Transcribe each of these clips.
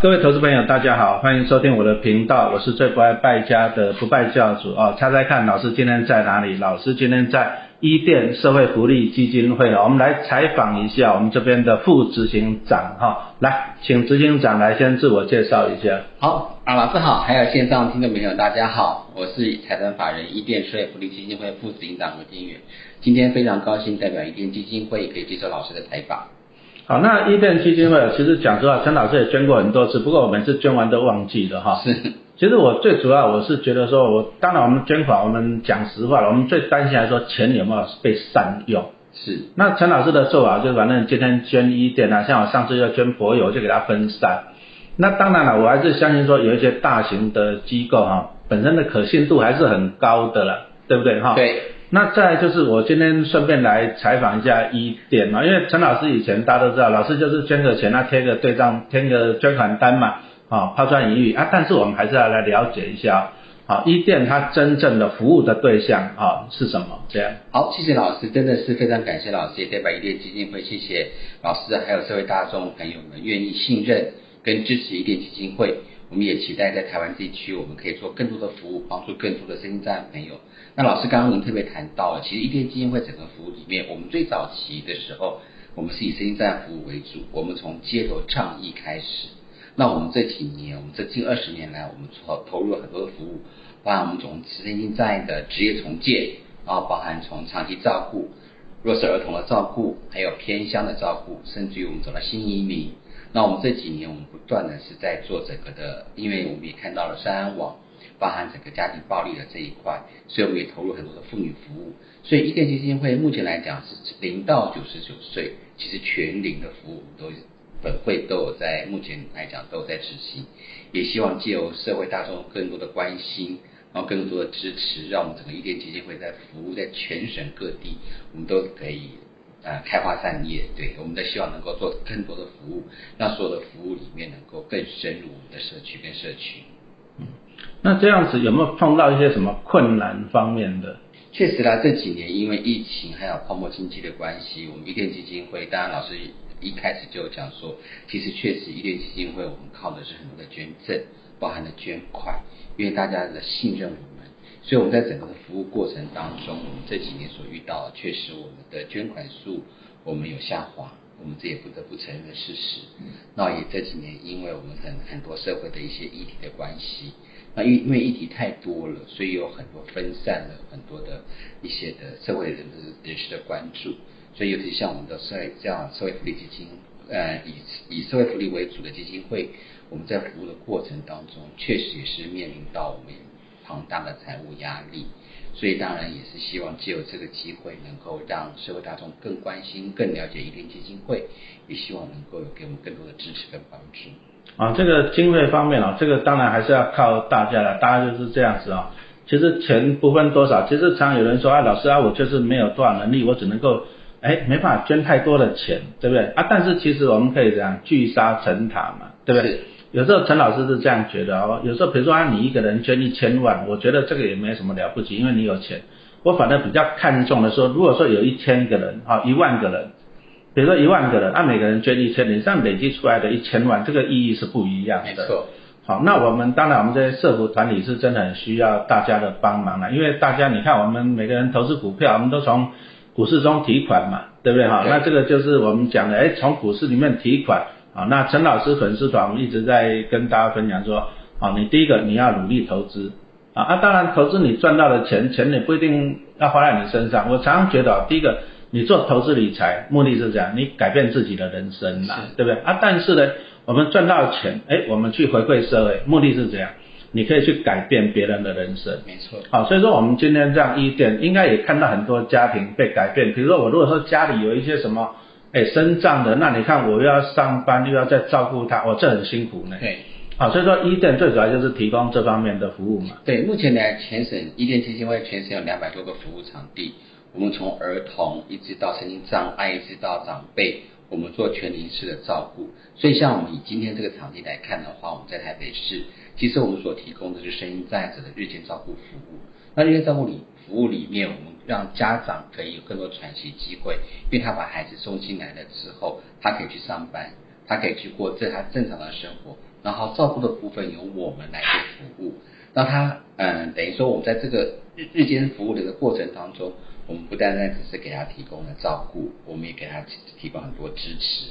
各位投资朋友，大家好，欢迎收听我的频道，我是最不爱败家的不败教主哦。猜猜看，老师今天在哪里？老师今天在伊甸社会福利基金会哦。我们来采访一下我们这边的副执行长哈，来，请执行长来先自我介绍一下。好啊，老师好，还有线上听众朋友大家好，我是财团法人伊甸社会福利基金会副执行长何金远，今天非常高兴代表伊甸基金会可以接受老师的采访。好，那伊甸基金会其实讲实话，陈老师也捐过很多次，不过我每次捐完都忘记了哈。是。其实我最主要我是觉得说，我当然我们捐款，我们讲实话了，我们最担心来说钱有没有被善用。是。那陈老师的做法就是，反正今天捐伊甸啊，像我上次要捐博友，就给他分散。那当然了，我还是相信说，有一些大型的机构哈，本身的可信度还是很高的了，对不对哈？对。那再就是我今天顺便来采访一下一店嘛，因为陈老师以前大家都知道，老师就是捐个钱，那贴个对账，贴个捐款单嘛，啊抛砖引玉啊，但是我们还是要来了解一下，好一店它真正的服务的对象啊是什么？这样。好，谢谢老师，真的是非常感谢老师，也代表一店基金会，谢谢老师还有社会大众朋友们愿意信任跟支持一店基金会。我们也期待在台湾地区，我们可以做更多的服务，帮助更多的身心障朋友。那老师刚刚您特别谈到了，其实一天基金会整个服务里面，我们最早期的时候，我们是以身心障碍服务为主，我们从街头倡议开始。那我们这几年，我们这近二十年来，我们投投入了很多的服务，包含我们从身心障碍的职业重建，然后包含从长期照顾、弱势儿童的照顾，还有偏乡的照顾，甚至于我们走到新移民。那我们这几年，我们不断的是在做整个的，因为我们也看到了三安网，包含整个家庭暴力的这一块，所以我们也投入很多的妇女服务。所以伊甸基金会目前来讲是零到九十九岁，其实全龄的服务都本会都有在目前来讲都有在执行，也希望借由社会大众更多的关心，然后更多的支持，让我们整个伊甸基金会在服务在全省各地，我们都可以。呃，开花散叶，对，我们都希望能够做更多的服务，让所有的服务里面能够更深入我们的社区跟社区。那这样子有没有碰到一些什么困难方面的？确实啦，这几年因为疫情还有泡沫经济的关系，我们一甸基金会，当然老师一开始就讲说，其实确实一甸基金会我们靠的是很多的捐赠，包含了捐款，因为大家的信任我们。所以我们在整个的服务过程当中，我们这几年所遇到，确实我们的捐款数我们有下滑，我们这也不得不承认的事实。那也这几年，因为我们很很多社会的一些议题的关系，那因因为议题太多了，所以有很多分散了很多的一些的社会人的人士的关注。所以尤其像我们的社这样社会福利基金，呃，以以社会福利为主的基金会，我们在服务的过程当中，确实也是面临到我们。庞大的财务压力，所以当然也是希望借由这个机会，能够让社会大众更关心、更了解一定基金会，也希望能够有给我们更多的支持跟帮助。啊，这个经费方面啊，这个当然还是要靠大家的，大家就是这样子啊。其实钱不分多少，其实常有人说啊，老师啊，我就是没有多少能力，我只能够哎没办法捐太多的钱，对不对啊？但是其实我们可以这样聚沙成塔嘛，对不对？有时候陈老师是这样觉得哦，有时候比如说啊，你一个人捐一千万，我觉得这个也没什么了不起，因为你有钱。我反正比较看重的说，如果说有一千个人啊，一万个人，比如说一万个人，按每个人捐一千，你这样累积出来的一千万，这个意义是不一样的。没错。好，那我们当然我们这些社福团体是真的很需要大家的帮忙了，因为大家你看我们每个人投资股票，我们都从股市中提款嘛，对不对哈？那这个就是我们讲的，哎，从股市里面提款。啊，那陈老师粉丝团我们一直在跟大家分享说，啊，你第一个你要努力投资，啊，啊，当然投资你赚到的钱，钱也不一定要花在你身上。我常常觉得，第一个你做投资理财目的是这样，你改变自己的人生啦，对不对？啊，但是呢，我们赚到钱，哎，我们去回馈社会，目的是这样，你可以去改变别人的人生。没错。好，所以说我们今天这样一点，应该也看到很多家庭被改变。比如说我如果说家里有一些什么。哎，生障的，那你看我又要上班，又要再照顾他，我这很辛苦呢。对，好，所以说伊甸最主要就是提供这方面的服务嘛。对，目前呢，全省伊甸基金会全省有两百多个服务场地，我们从儿童一直到身心障碍，一直到长辈，我们做全龄式的照顾。所以像我们以今天这个场地来看的话，我们在台北市，其实我们所提供的是身心障碍者的日间照顾服务。那日间照顾里服务里面，我们让家长可以有更多喘息机会，因为他把孩子送进来了之后，他可以去上班，他可以去过这他正常的生活，然后照顾的部分由我们来去服务。那他嗯，等于说我们在这个日日间服务的一个过程当中，我们不单单只是给他提供了照顾，我们也给他提提供很多支持，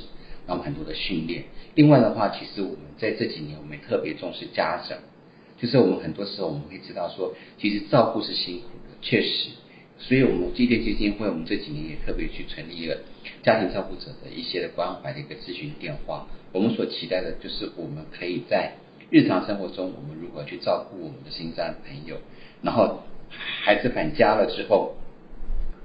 然后很多的训练。另外的话，其实我们在这几年，我们也特别重视家长，就是我们很多时候我们会知道说，其实照顾是辛苦的，确实。所以，我们基电基金会，我们这几年也特别去成立了家庭照顾者的一些的关怀的一个咨询电话。我们所期待的就是我们可以在日常生活中，我们如何去照顾我们的心脏朋友，然后孩子返家了之后，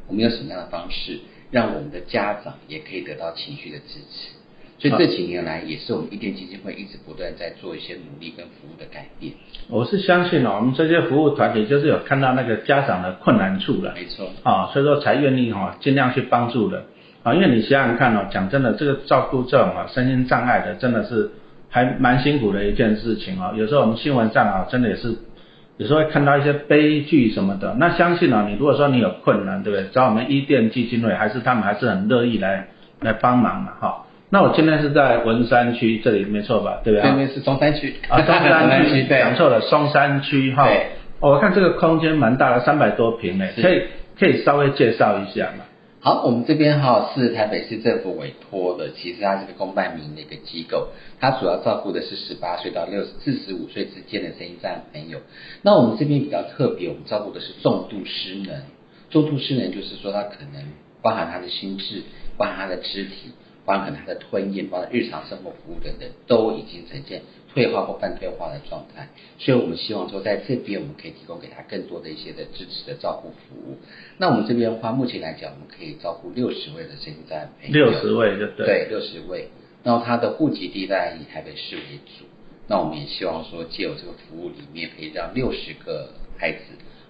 我们用什么样的方式，让我们的家长也可以得到情绪的支持。所以这几年来，也是我们一电基金会一直不断在做一些努力跟服务的改变。我是相信哦，我们这些服务团体就是有看到那个家长的困难处了，没错啊，所以说才愿意哈尽量去帮助的啊。因为你想想看哦，讲真的，这个照顾这种啊身心障碍的，真的是还蛮辛苦的一件事情哦。有时候我们新闻上啊，真的也是有时候会看到一些悲剧什么的。那相信啊，你如果说你有困难，对不对？找我们一电基金会，还是他们还是很乐意来来帮忙的哈。那我今天是在文山区这里，没错吧？对不对？对面是中山区啊，中山区讲错了，松山区哈。对。我看这个空间蛮大的，三百多平诶，可以可以稍微介绍一下嘛？好，我们这边哈是台北市政府委托的，其实它是个公办民营的一个机构，它主要照顾的是十八岁到六四十五岁之间的身心障碍朋友。那我们这边比较特别，我们照顾的是重度失能。重度失能就是说，他可能包含他的心智，包含他的肢体。包含他的吞咽，包括日常生活服务等等，都已经呈现退化或半退化的状态。所以我们希望说，在这边我们可以提供给他更多的一些的支持的照顾服务。那我们这边的话，目前来讲，我们可以照顾六十位的身心障碍朋友。六十位就对。对，六十位。然后他的户籍地在以台北市为主。那我们也希望说，借由这个服务里面，可以让六十个孩子，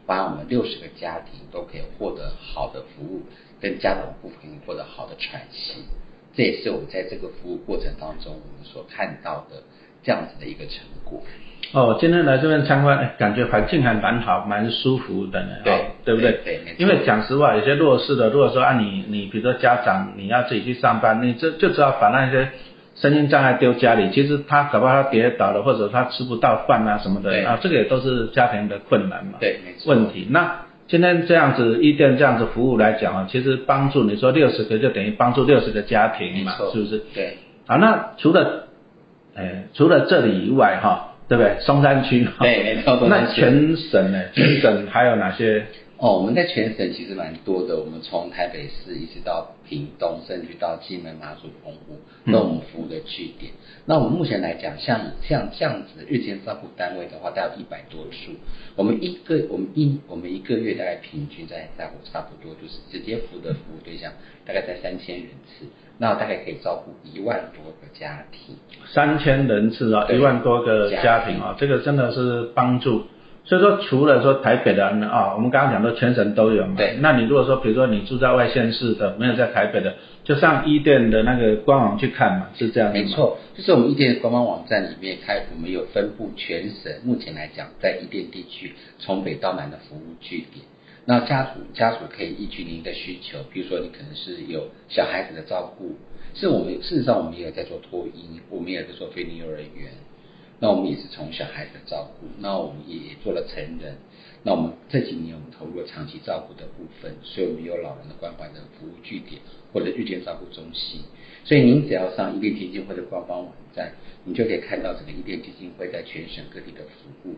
把我们六十个家庭都可以获得好的服务，跟家长部分获得好的喘息。这也是我们在这个服务过程当中，我们所看到的这样子的一个成果。哦，今天来这边参观，感觉环境还蛮好，蛮舒服的呢。对，对不对？对，因为讲实话，有些弱势的，如果说啊，你你比如说家长你要自己去上班，你这就只要把那些身心障碍丢家里，其实他搞不好他跌倒了，或者他吃不到饭啊什么的啊，这个也都是家庭的困难嘛。对，没错。问题那。今天这样子一店这样子服务来讲啊，其实帮助你说六十个就等于帮助六十个家庭嘛，是不是？对。好，那除了，哎，除了这里以外哈，对不对？松山区。对，没错。那全省呢？全省还有哪些？哦，我们在全省其实蛮多的，我们从台北市一直到屏东，甚至到金门、马祖、澎湖，都我们服务的据点。那我们目前来讲，像像这样子日间照顾单位的话，大概一百多处。我们一个我们一我们一个月大概平均在在差不多就是直接服务的服务对象大概在三千人次，那大概可以照顾一万多个家庭。三千人次啊，一万多个家庭啊，这个真的是帮助。所以说，除了说台北的啊，我们刚刚讲的全省都有嘛。对。那你如果说，比如说你住在外县市的，没有在台北的，就上一店的那个官网去看嘛，是这样没错，就是我们一店官方网站里面开，我们有分布全省，目前来讲，在一店地区从北到南的服务据点。那家属家属可以依据您的需求，比如说你可能是有小孩子的照顾，是我们事实上我们也有在做托婴，我们也在做非营幼儿园。那我们也是从小孩子照顾，那我们也做了成人，那我们这几年我们投入了长期照顾的部分，所以我们有老人的关怀的服务据点或者日间照顾中心，所以您只要上伊甸基金会的官方网站，你就可以看到整个伊甸基金会在全省各地的服务。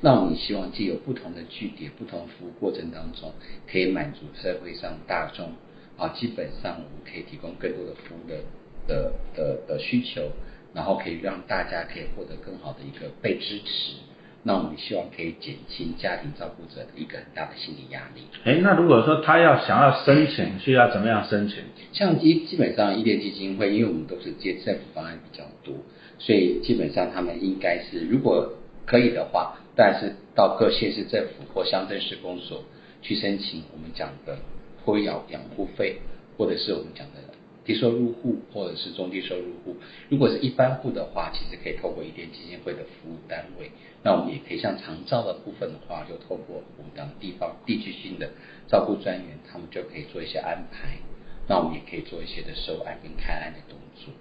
那我们希望既有不同的据点、不同服务过程当中，可以满足社会上大众啊，基本上我们可以提供更多的服务的的的的需求。然后可以让大家可以获得更好的一个被支持，那我们希望可以减轻家庭照顾者的一个很大的心理压力。哎，那如果说他要想要申请，需要怎么样申请？像基基本上，伊甸基金会，因为我们都是接政府方案比较多，所以基本上他们应该是，如果可以的话，当然是到各县市政府或乡镇市公所去申请我们讲的托养养护费，或者是我们讲的。低收入户或者是中低收入户，如果是一般户的话，其实可以透过一点基金会的服务单位。那我们也可以像长照的部分的话，就透过我们当地方地区性的照顾专员，他们就可以做一些安排。那我们也可以做一些的收案跟开案的动作。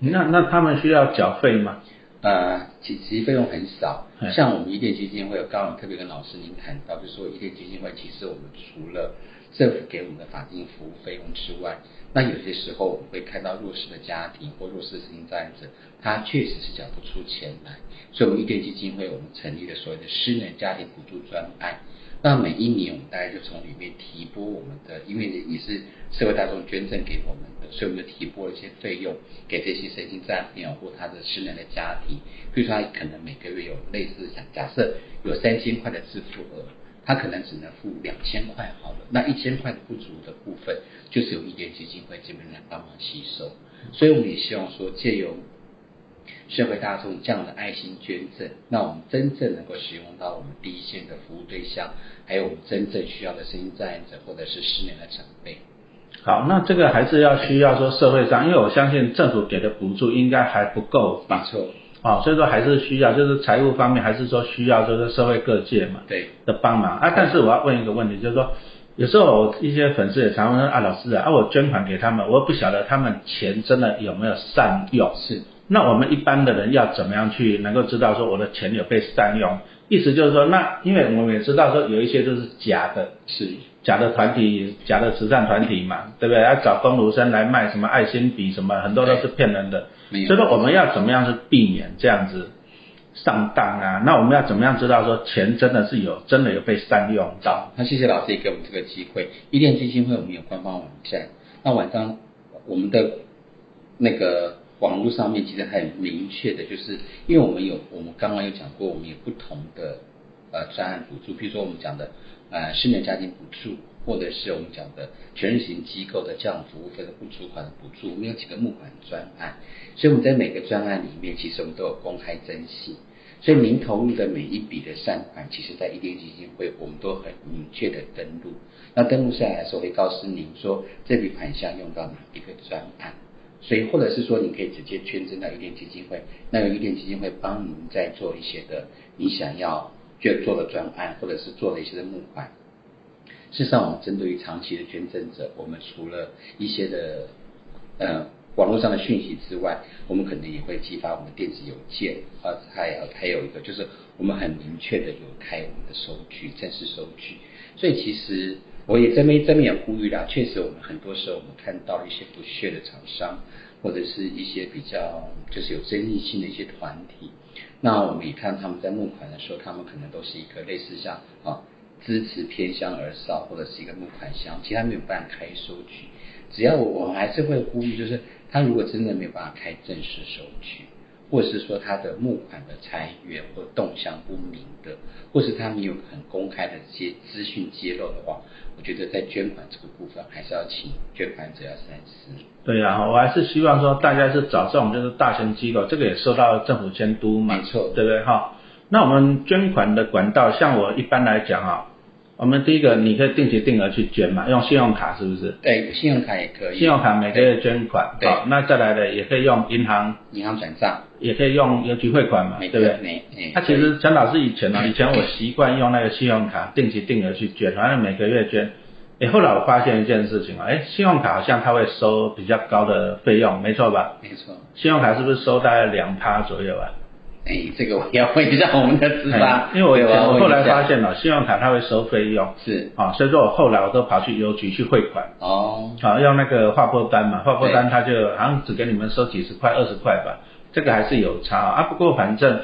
那那他们需要缴费吗？呃，其其实费用很少嗯，像我们伊甸基金会，有刚刚特别跟老师您谈到，就是说伊甸基金会其实我们除了政府给我们的法定服务费用之外，那有些时候我们会看到弱势的家庭或弱势的身心障碍者，他确实是缴不出钱来，所以我们伊甸基金会我们成立了所谓的失能家庭补助专案。那每一年我们大概就从里面提拨我们的，因为也是社会大众捐赠给我们的，所以我们就提拨了一些费用给这些身心障碍朋友或他的失能的家庭。比如说他可能每个月有类似假假设有三千块的支付额，他可能只能付两千块好了，那一千块的不足的部分，就是由一点基金会这边来帮忙吸收。所以我们也希望说，借由社会大众这样的爱心捐赠，那我们真正能够使用到我们第一线的服务对象，还有我们真正需要的声音障碍者或者是失能的长辈。好，那这个还是要需要说社会上，因为我相信政府给的补助应该还不够吧？没错，啊、所以说还是需要，就是财务方面还是说需要就是社会各界嘛对，的帮忙啊。但是我要问一个问题，就是说有时候我一些粉丝也常问说啊，老师啊，啊我捐款给他们，我不晓得他们钱真的有没有善用。是那我们一般的人要怎么样去能够知道说我的钱有被善用？意思就是说，那因为我们也知道说有一些就是假的，是，假的团体、假的慈善团体嘛，对不对？要找公卢生来卖什么爱心笔什么，很多都是骗人的。所以说我们要怎么样去避免这样子上当啊？那我们要怎么样知道说钱真的是有真的有被善用到？那谢谢老师也给我们这个机会。伊甸基金会我们有官方网站，那晚上我们的那个网络上面其实很明确的，就是因为我们有我们刚刚有讲过，我们有不同的呃专案补助，比如说我们讲的呃失能家庭补助，或者是我们讲的全日型机构的这样服务费的不出款的补助，我们有几个募款专案，所以我们在每个专案里面，其实我们都有公开征信。所以您投入的每一笔的善款，其实在伊甸基金会，我们都很明确的登录。那登录下来的时候，会告诉您说这笔款项用到哪一个专案。所以或者是说，你可以直接捐赠到伊甸基金会，那个伊甸基金会帮您再做一些的你想要捐做了专案，或者是做了一些的募款。事实上，我们针对于长期的捐赠者，我们除了一些的呃网络上的讯息之外，我们可能也会寄发我们的电子邮件，啊，还有还有一个就是我们很明确的有开我们的收据，正式收据。所以其实我也这边这边也呼吁啦，确实我们很多时候我们看到一些不屑的厂商，或者是一些比较就是有争议性的一些团体，那我们一看他们在募款的时候，他们可能都是一个类似像啊支持偏乡而少或者是一个募款箱，其他没有办法开收据。只要我我们还是会呼吁，就是他如果真的没有办法开正式收据，或者是说他的募款的财源或动向不明的，或是他没有很公开的这些资讯揭露的话，我觉得在捐款这个部分，还是要请捐款者要三思。对呀、我还是希望说大家是找这种就是大型机构，这个也受到政府监督嘛，没错对不对哈？那我们捐款的管道，像我一般来讲啊，我们第一个你可以定期定额去捐嘛，用信用卡是不是？对，信用卡也可以，信用卡每个月捐款，对好，那再来的也可以用银行，银行转账，也可以用邮局汇款嘛，每对不对？每哎他其实陈老师以前呢，以前我习惯用那个信用卡定期定额去捐，反正每个月捐。哎，后来我发现一件事情啊，哎，信用卡好像它会收比较高的费用，没错吧？没错。信用卡是不是收大概两趴左右啊？哎，这个我要问一下我们的资发哎，因为我我后来发现了，信用卡它会收费用是。啊，所以说我后来我都跑去邮局去汇款哦，啊，用那个划拨单嘛，划拨单对。它就好像只给你们收几十块、二十块吧，这个还是有差啊。不过反正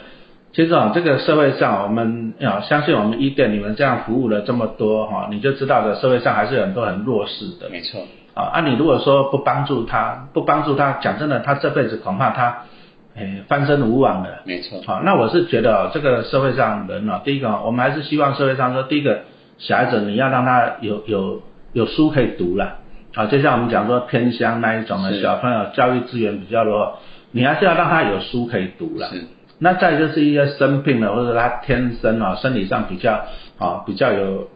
其实啊，这个社会上我们啊，相信我们一店你们这样服务了这么多哈、你就知道的，社会上还是有很多很弱势的。没错，啊，啊，你如果说不帮助他，不帮助他，讲真的，他这辈子恐怕他，诶，翻身无望了。没错，好，那我是觉得、哦、这个社会上人哦，第一个哦我们还是希望社会上说，第一个小孩子你要让他有有有书可以读了，啊，就像我们讲说偏乡那一种的小朋友教育资源比较弱，你还是要让他有书可以读了。是那再就是一些生病了，或者他天生啊、生理上比较啊、比较有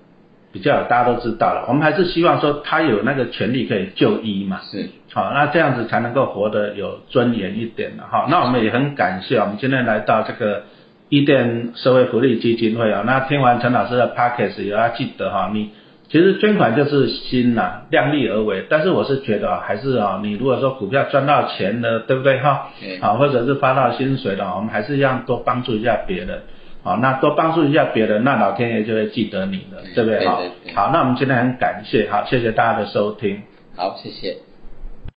比较有大家都知道了，我们还是希望说他有那个权利可以就医嘛。是好，那这样子才能够活得有尊严一点的哈。那我们也很感谢我们今天来到这个伊甸社会福利基金会啊。那听完陈老师的 p o c k e t 也要记得哈，你其实捐款就是心呐，量力而为。但是我是觉得啊，还是啊，你如果说股票赚到钱了，对不对哈？对啊，或者是发到薪水了，我们还是要多帮助一下别人。好，那多帮助一下别人，那老天爷就会记得你了，对不对哈对对？对好，那我们今天很感谢，好，谢谢大家的收听。好，谢谢。